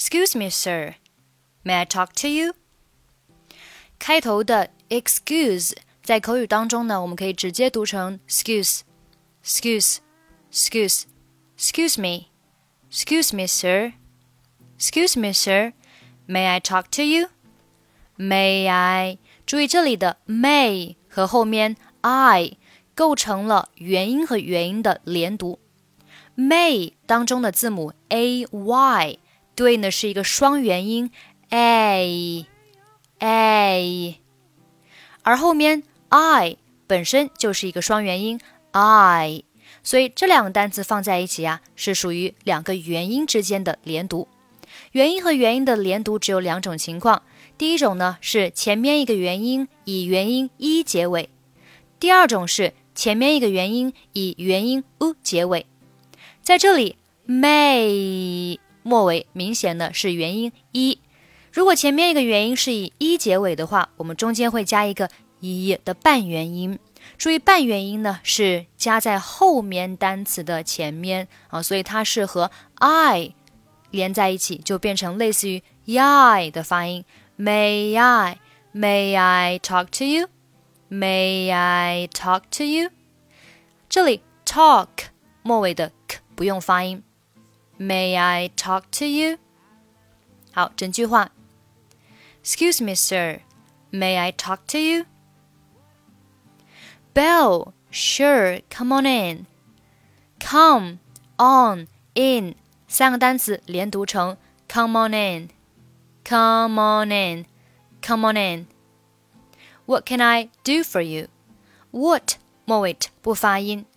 Excuse me, sir. May I talk to you? 开头的 excuse 在口语当中呢，我们可以直接读成 excuse, excuse, excuse, excuse me, excuse me, sir, excuse me, sir. May I talk to you? May I？注意这里的 may 和后面 I 构成了元音和元音的连读。May 当中的字母 a y 对应的是一个双元音 a a，而后面 I 本身就是一个双元音 I，所以这两个单词放在一起啊，是属于两个元音之间的连读。元音和元音的连读只有两种情况，第一种呢是前面一个元音以元音一结尾，第二种是前面一个元音以元音 u 结尾。在这里，may 末尾明显的是元音一。如果前面一个元音是以一结尾的话，我们中间会加一个一的半元音。注意，半元音呢是加在后面单词的前面啊，所以它是和 I 连在一起，就变成类似于 y 的发音。May I, May I talk to you? May I talk to you? 这里 talk 末尾的 k 不用发音。May I talk to you? 好，整句话。Excuse me, sir. May I talk to you? Bill, sure. Come on in. Come on in. 三个单词连读成 Come on in. Come on in. Come on in. What can I do for you? What 末尾不发音。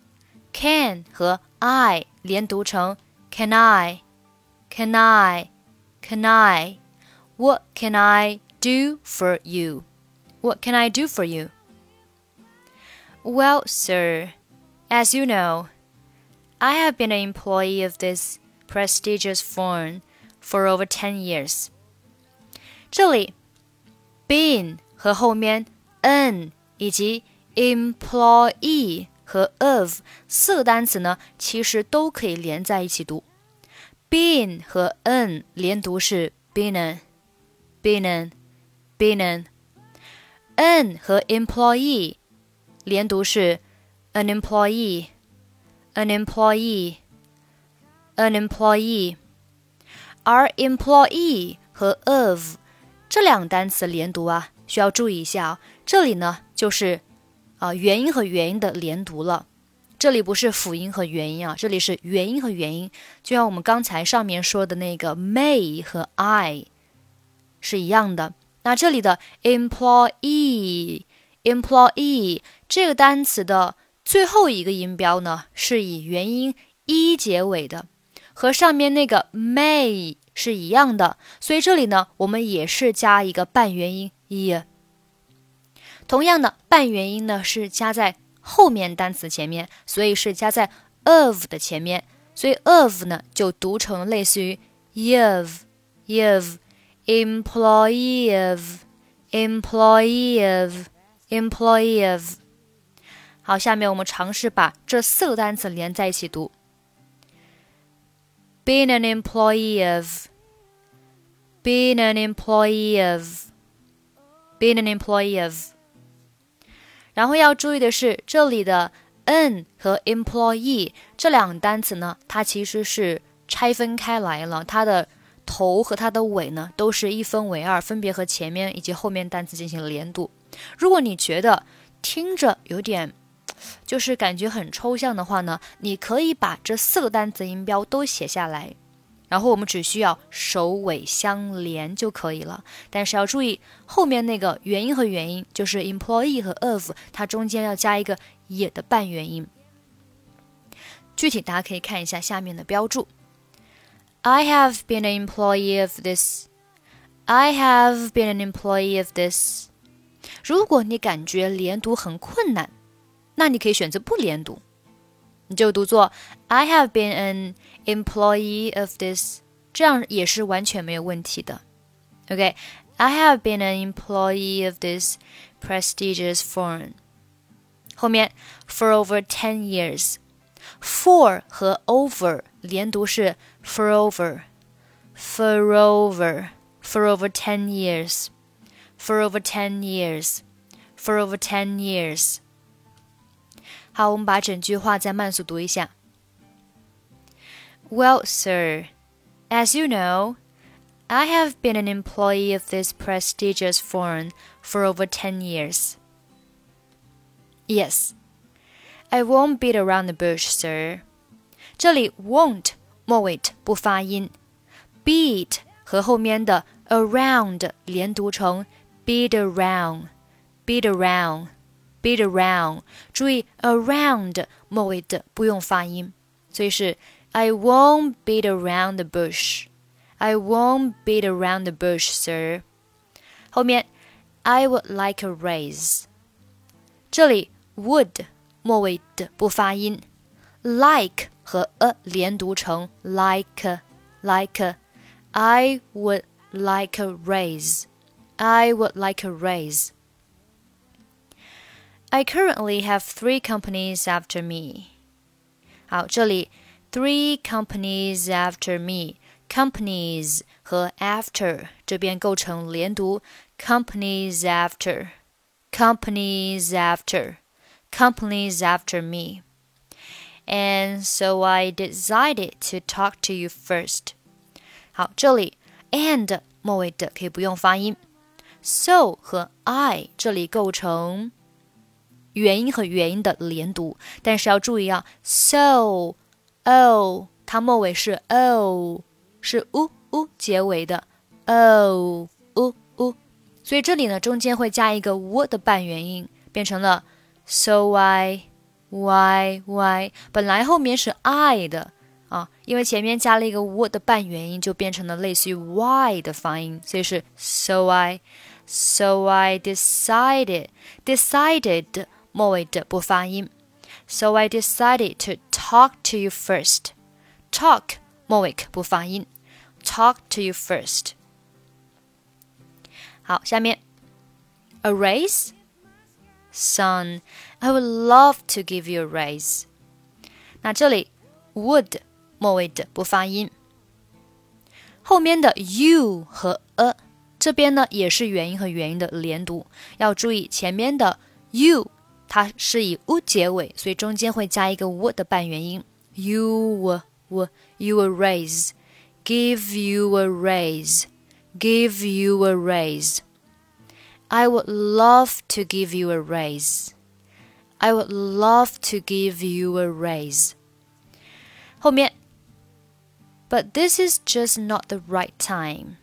Can 和 I 连读成 can I，can I，can I。What can I do for you? What can I do for you? Well, sir, as you know, I have been an employee of this prestigious firm for over ten years. 这里，been 和后面 an 以及 employee 和 of 四个单词呢，其实都可以连在一起读。been 和 an 连读是 been been been an 和 employee 连读是 an employee an employee an employee，而 employee 和 of 这两个单词连读啊，需要注意一下啊。这里呢就是啊元音和元音的连读了，这里不是辅音和元音啊，这里是元音和元音。就像我们刚才上面说的那个 may 和 I 是一样的。那这里的 employee employee 这个单词的最后一个音标呢，是以元音一结尾的。和上面那个 may 是一样的，所以这里呢，我们也是加一个半元音 e。同样的，半元音呢是加在后面单词前面，所以是加在 of 的前面，所以 of 呢就读成类似于 of，of，employee of，employee of，employee of。好，下面我们尝试把这四个单词连在一起读。being an employee of, being an employee of, being an employee of。然后要注意的是，这里的 “n” 和 employee 这两个单词呢，它其实是拆分开来了，它的头和它的尾呢都是一分为二，分别和前面以及后面单词进行连读。如果你觉得听着有点就是感觉很抽象的话呢，你可以把这四个单词音标都写下来，然后我们只需要首尾相连就可以了。但是要注意后面那个元音和元音，就是 employee 和 of，它中间要加一个也的半元音。具体大家可以看一下下面的标注。I have been an employee of this. I have been an employee of this. 如果你感觉连读很困难。那你可以选择不连读，就读作 I have been an employee of this，这样也是完全没有问题的。OK，I have been an employee of this prestigious firm。后面 for over ten years，for 和 over 连读是 for over for over for over ten years for over ten years for over ten years。 好，我们把整句话再慢速读一下。Well, sir, as you know, I have been an employee of this prestigious firm for over ten years. Yes, I won't beat around the bush, sir. 这里 won't 末尾不发音，beat 和后面的 around 连读成 beat around, beat around, beat around。注意 around 末尾的不用发音，所以是 I won't beat around the bush. I won't beat around the bush, sir. 后面 I would like a raise。这里 would 末尾的不发音，like 和 a 连读成 like like。I would like a raise. I would like a raise. I currently have three companies after me. 好，这里 three companies after me. Companies 和 after 这边构成连读，companies after, companies after, companies after me. And so I decided to talk to you first. 好，这里 and 末尾的可以不用发音。So 和 I 这里构成 元音和元音的连读，但是要注意啊，so o 它末尾是 o，是 u u 结尾的 o u u，所以这里呢中间会加一个 w 的半元音，变成了 so I y y，本来后面是 I 的啊，因为前面加了一个 w 的半元音，就变成了类似于 y 的发音，所以是 so I so I decided decided 末尾的不发音。So I decided to talk to you first. Talk 末尾不发音。Talk to you first. 好，下面 a raise. Son, I would love to give you a raise. 那这里 would 末尾的不发音。后面的 you 和 a 这边呢也是元音和元音的连读，要注意前面的 you 它是以 u 结尾，所以中间会加一个 w 的半元音。You w w you a raise, give you a raise, give you a raise. I would love to give you a raise. I would love to give you a raise. 后面，But this is just not the right time.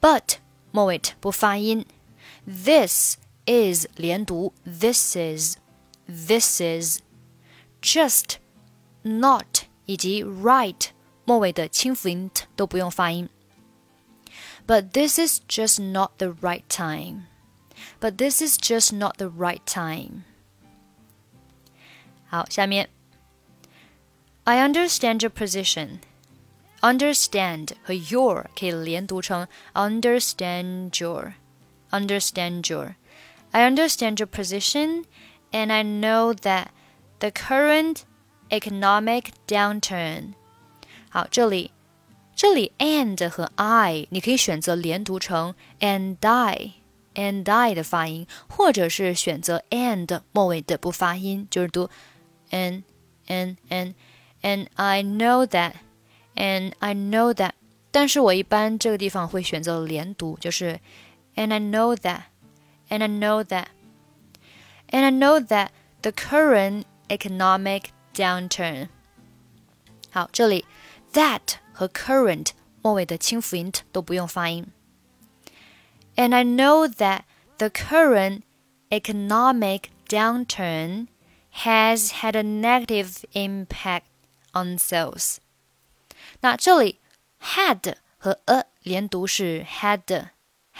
But 末尾不发音。This is 连读，this is this is just not 以及 right 末尾的清辅音都不用发音。But this is just not the right time. But this is just not the right time. 好，下面 I understand your position. Understand 和 your 可以连读成 understand your, understand your. I understand your position, and I know that the current economic downturn. 好，这里这里 and 和 I 你可以选择连读成 and I and I 的发音，或者是选择 and 末尾的不发音，就是读 and and and and I know that and I know that。但是我一般这个地方会选择连读，就是 and I know that。 and I know that and I know that the current economic downturn. 好，这里 that 和 current 末尾的清辅音都不用发音。And I know that the current economic downturn has had a negative impact on sales. 那这里 had 和 a 连读是 had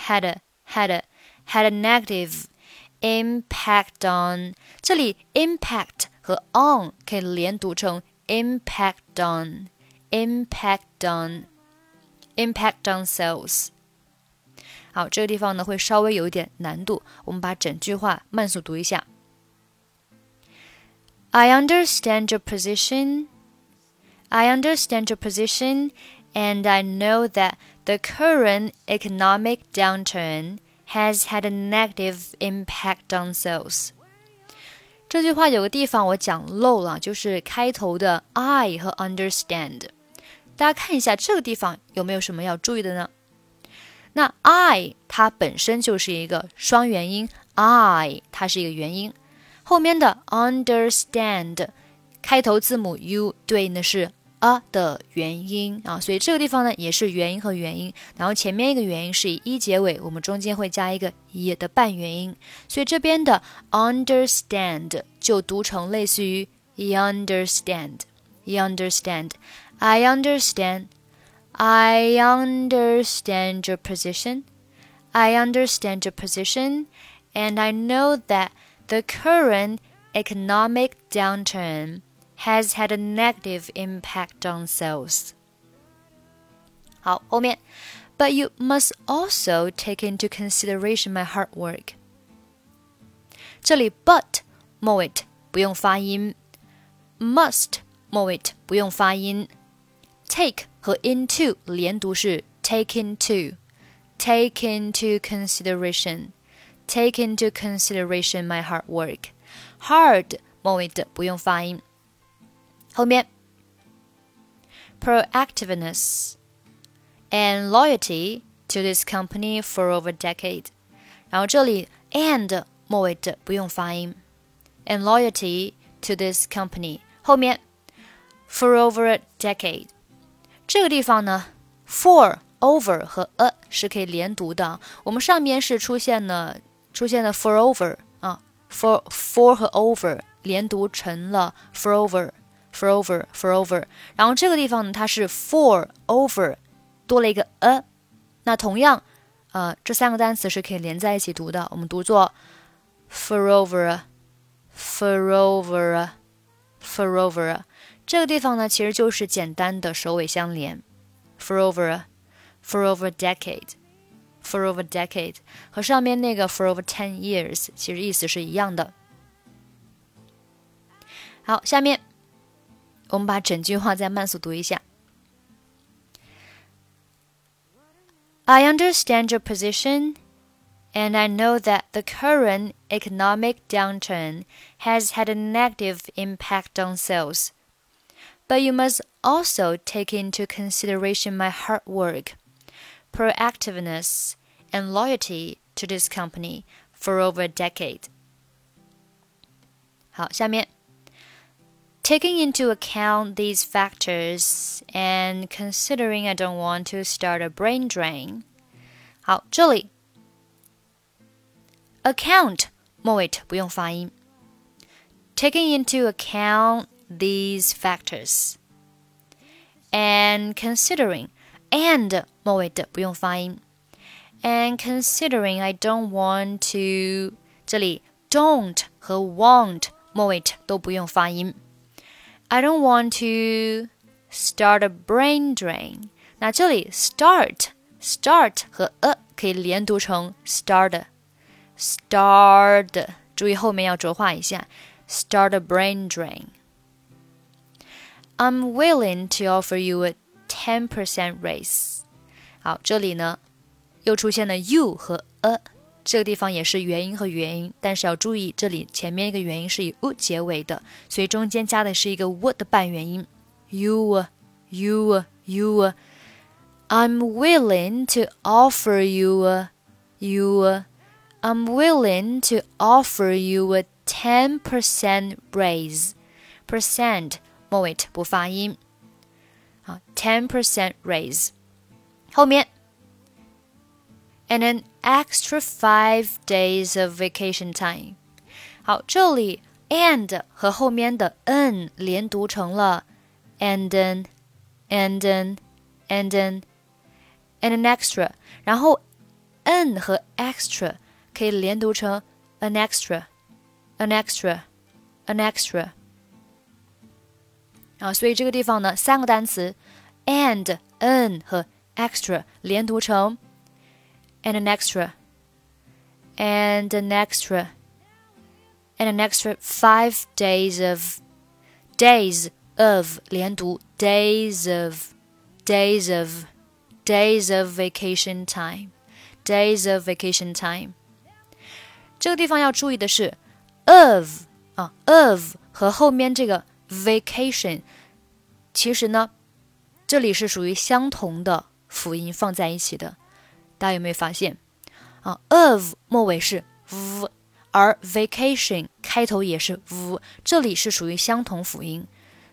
had had had a negative impact on。这里 impact 和 on 可以连读成 impact on，impact on，impact on sales。好，这个地方呢会稍微有一点难度，我们把整句话慢速读一下。I understand your position. I understand your position, and I know that the current economic downturn has had a negative impact on sales. 这句话有个地方我讲漏了，就是开头的 I 和 understand。大家看一下这个地方有没有什么要注意的呢？那 I 它本身就是一个双元音，I 它是一个元音，后面的 understand 开头字母 U 对应的是 a 的元音啊，所以这个地方呢也是元音和元音，然后前面一个元音是以一结尾，我们中间会加一个一的半元音，所以这边的 understand 就读成类似于 understand，you understand，I understand，I understand your position，I understand your position，and I know that the current economic downturn has had a negative impact on sales. 好，后面，but you must also take into consideration my hard work. 这里 but 末尾不用发音，must 末尾不用发音，take 和 into 连读是 take into。Take into consideration, take into consideration my hard work. Hard 末尾的不用发音。 后面，proactiveness and loyalty to this company for over a decade。然后这里 and 末尾的不用发音，and loyalty to this company 后面 for over a decade。这个地方呢，for over 和 a 是可以连读的。我们上面是出现了出现了 for over 啊，for for 和 over 连读成了 for over。 For over for over，然后这个地方呢，它是 for over 多了一个 a，那同样，呃，这三个单词是可以连在一起读的，我们读作 for over for over for over，这个地方呢，其实就是简单的首尾相连，for over for over decade for over decade 和上面那个 for over ten years 其实意思是一样的。好，下面。我们把整句话再慢速读一下。I understand your position, and I know that the current economic downturn has had a negative impact on sales. But you must also take into consideration my hard work, proactiveness, and loyalty to this company for over a decade. 好，下面 Taking into account these factors and considering I don't want to start a brain drain，好，这里 account 末尾不用发音。Taking into account these factors and considering and 末尾的不用发音。And considering I don't want to，这里 don't 和 want 末尾都不用发音。 I don't want to start a brain drain。那这里 start start 和 a 可以连读成 start start，注意后面要浊化一下，start a brain drain。I'm willing to offer you a ten percent raise。好，这里呢又出现了 you 和 a。 这个地方也是元音和元音，但是要注意，这里前面一个元音是以 u 结尾的，所以中间加的是一个 w 的半元音。You, you, you. I'm willing to offer you a, you. I'm willing to offer you a ten percent raise. Percent 末尾不发音。好，ten percent raise，后面。 and an extra five days of vacation time。好，这里 and 和后面的 n 连读成了 and an and an and an and an extra，然后 n 和 extra 可以连读成 an extra an extra an extra。啊，所以这个地方呢，三个单词 and n 和 extra 连读成 and an extra, and an extra, and an extra five days of days of 连读 days of days of days of vacation time days of vacation time。这个地方要注意的是，of 啊 of 和后面这个 vacation，其实呢，这里是属于相同的辅音放在一起的。 大家有没有发现啊？of 末尾是 v，而 vacation 开头也是 v，这里是属于相同辅音。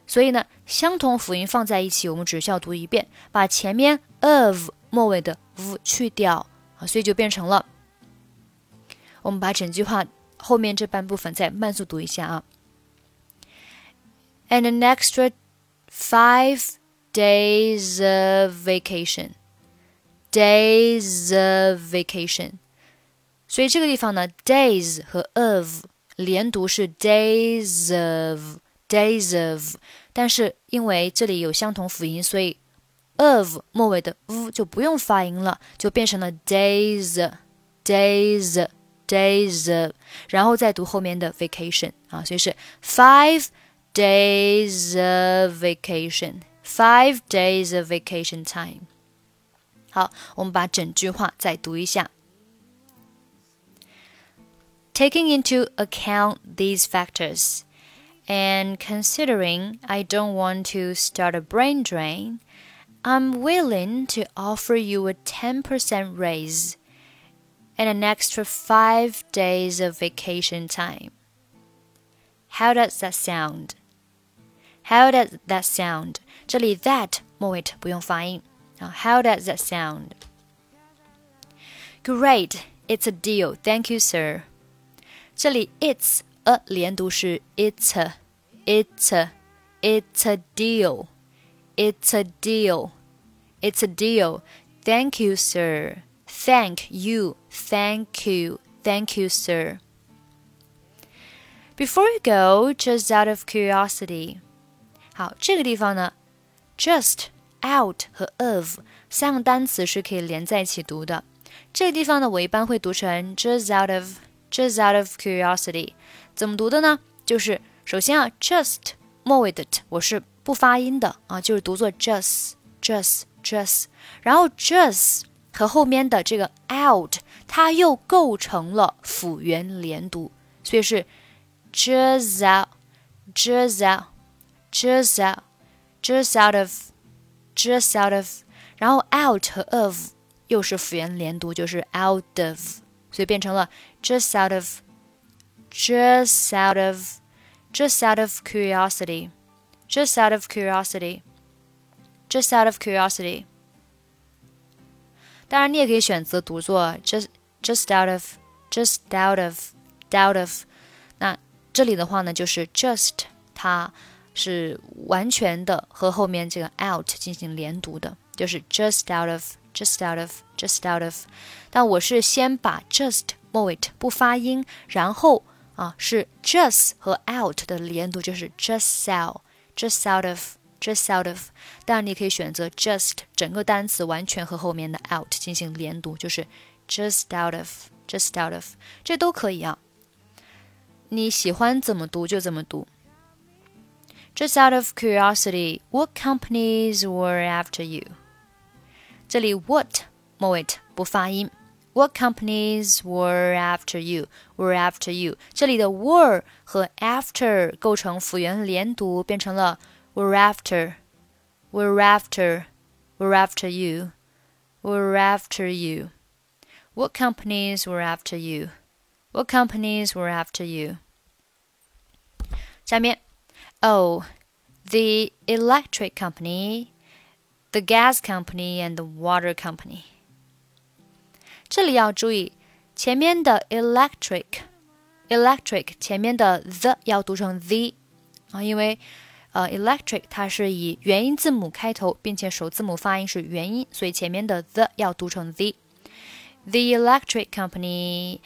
所以呢，相同辅音放在一起，我们只需要读一遍，把前面 of 末尾的 v 去掉啊，所以就变成了。我们把整句话后面这半部分再慢速读一下啊。And an extra five days of vacation. Days of vacation. 所以这个地方呢，days 和 of 连读是 days of days of，但是因为这里有相同辅音，所以 of 末尾的 v 就不用发音了，就变成了 days days。days，然后再读后面的 vacation 啊，所以是 five days of vacation，five days of vacation time。好，我们把整句话再读一下。Taking into account these factors and considering I don't want to start a brain drain, I'm willing to offer you a 10% raise and an extra five days of vacation time. How does that sound? How does that sound? 这里 that 末尾不用发音 啊。How does that sound? Great, it's a deal. Thank you, sir. 这里 it's a 连读是 it's a, it's a, it's a deal, it's a deal, it's a deal. Thank you, sir. Thank you, thank you, thank you, sir. Before you go, just out of curiosity，好，这个地方呢，just out 和 of 三个单词是可以连在一起读的。这个地方呢，我一般会读成 just out of just out of curiosity。怎么读的呢？就是首先啊，just 末尾的 t 我是不发音的啊，就是读作 just just just，然后 just。和后面的这个 out，它又构成了辅元连读，所以是 just out，just out，just out，just out of of，just out of，然后 out 和 of 又是辅元连读，就是 out of，所以变成了 just out of，just out of，just out of curiosity，just out of curiosity，just out of curiosity。当然，你也可以选择读作 just just out of just out of out of。那这里的话呢，就是 just 它 是完全的和后面这个 out 进行连读的，就是 just out of just out of just out of。但我是先把 just 末尾不发音，然后啊是 just 和 out 的连读，就是 just out just out of。just out of，当然你可以选择 just 整个单词完全和后面的 out 进行连读，就是 just out of，just out of，这都可以啊。你喜欢怎么读就怎么读。Just out of curiosity, what companies were after you？这里 what 末尾不发音。What companies were after you? Were after you？这里的 were 和 after 构成辅元连读，变成了 we're after, we're after, we're after you, we're after you. What companies were after you? What companies were after you? 下面 ，Oh, the electric company, the gas company, and the water company. 这里要注意前面的 electric，electric 前面的 the 要读成 the 啊，因为呃，electric 它是以元音字母开头，并且首字母发音是元音，所以前面的 the 要读成 the。The electric company,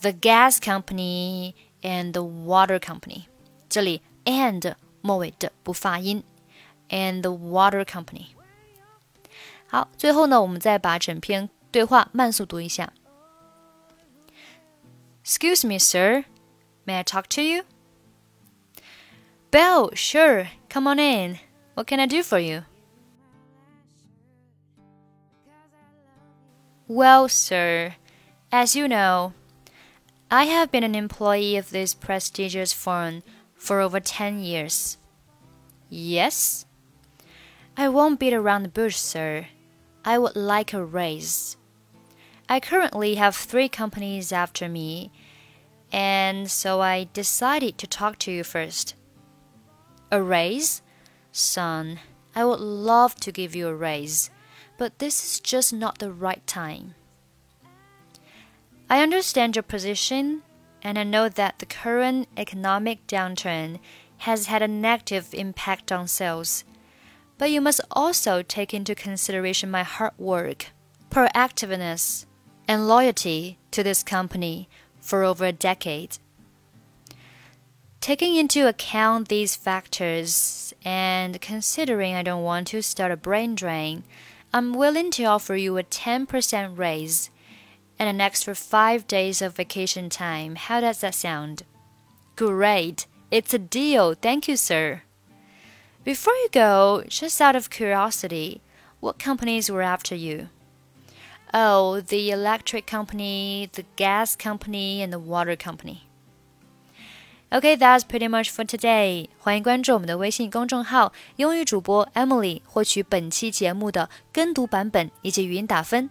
the gas company, and the water company。这里 and 末尾的不发音，and the water company。好，最后呢，我们再把整篇对话慢速读一下。Excuse me, sir. May I talk to you? Bill, sure. Come on in. What can I do for you? Well, sir, as you know, I have been an employee of this prestigious firm for over 10 years. Yes? I won't beat around the bush, sir. I would like a raise. I currently have three companies after me, and so I decided to talk to you first. A raise? Son, I would love to give you a raise, but this is just not the right time. I understand your position, and I know that the current economic downturn has had a negative impact on sales. But you must also take into consideration my hard work, proactiveness, and loyalty to this company for over a decade. Taking into account these factors and considering I don't want to start a brain drain, I'm willing to offer you a 10% raise and an extra 5 days of vacation time. How does that sound? Great! It's a deal. Thank you, sir. Before you go, just out of curiosity, what companies were after you? Oh, the electric company, the gas company, and the water company. Okay, that's pretty much for today. 欢迎关注我们的微信公众号“英语主播 Emily”，获取本期节目的跟读版本以及语音打分。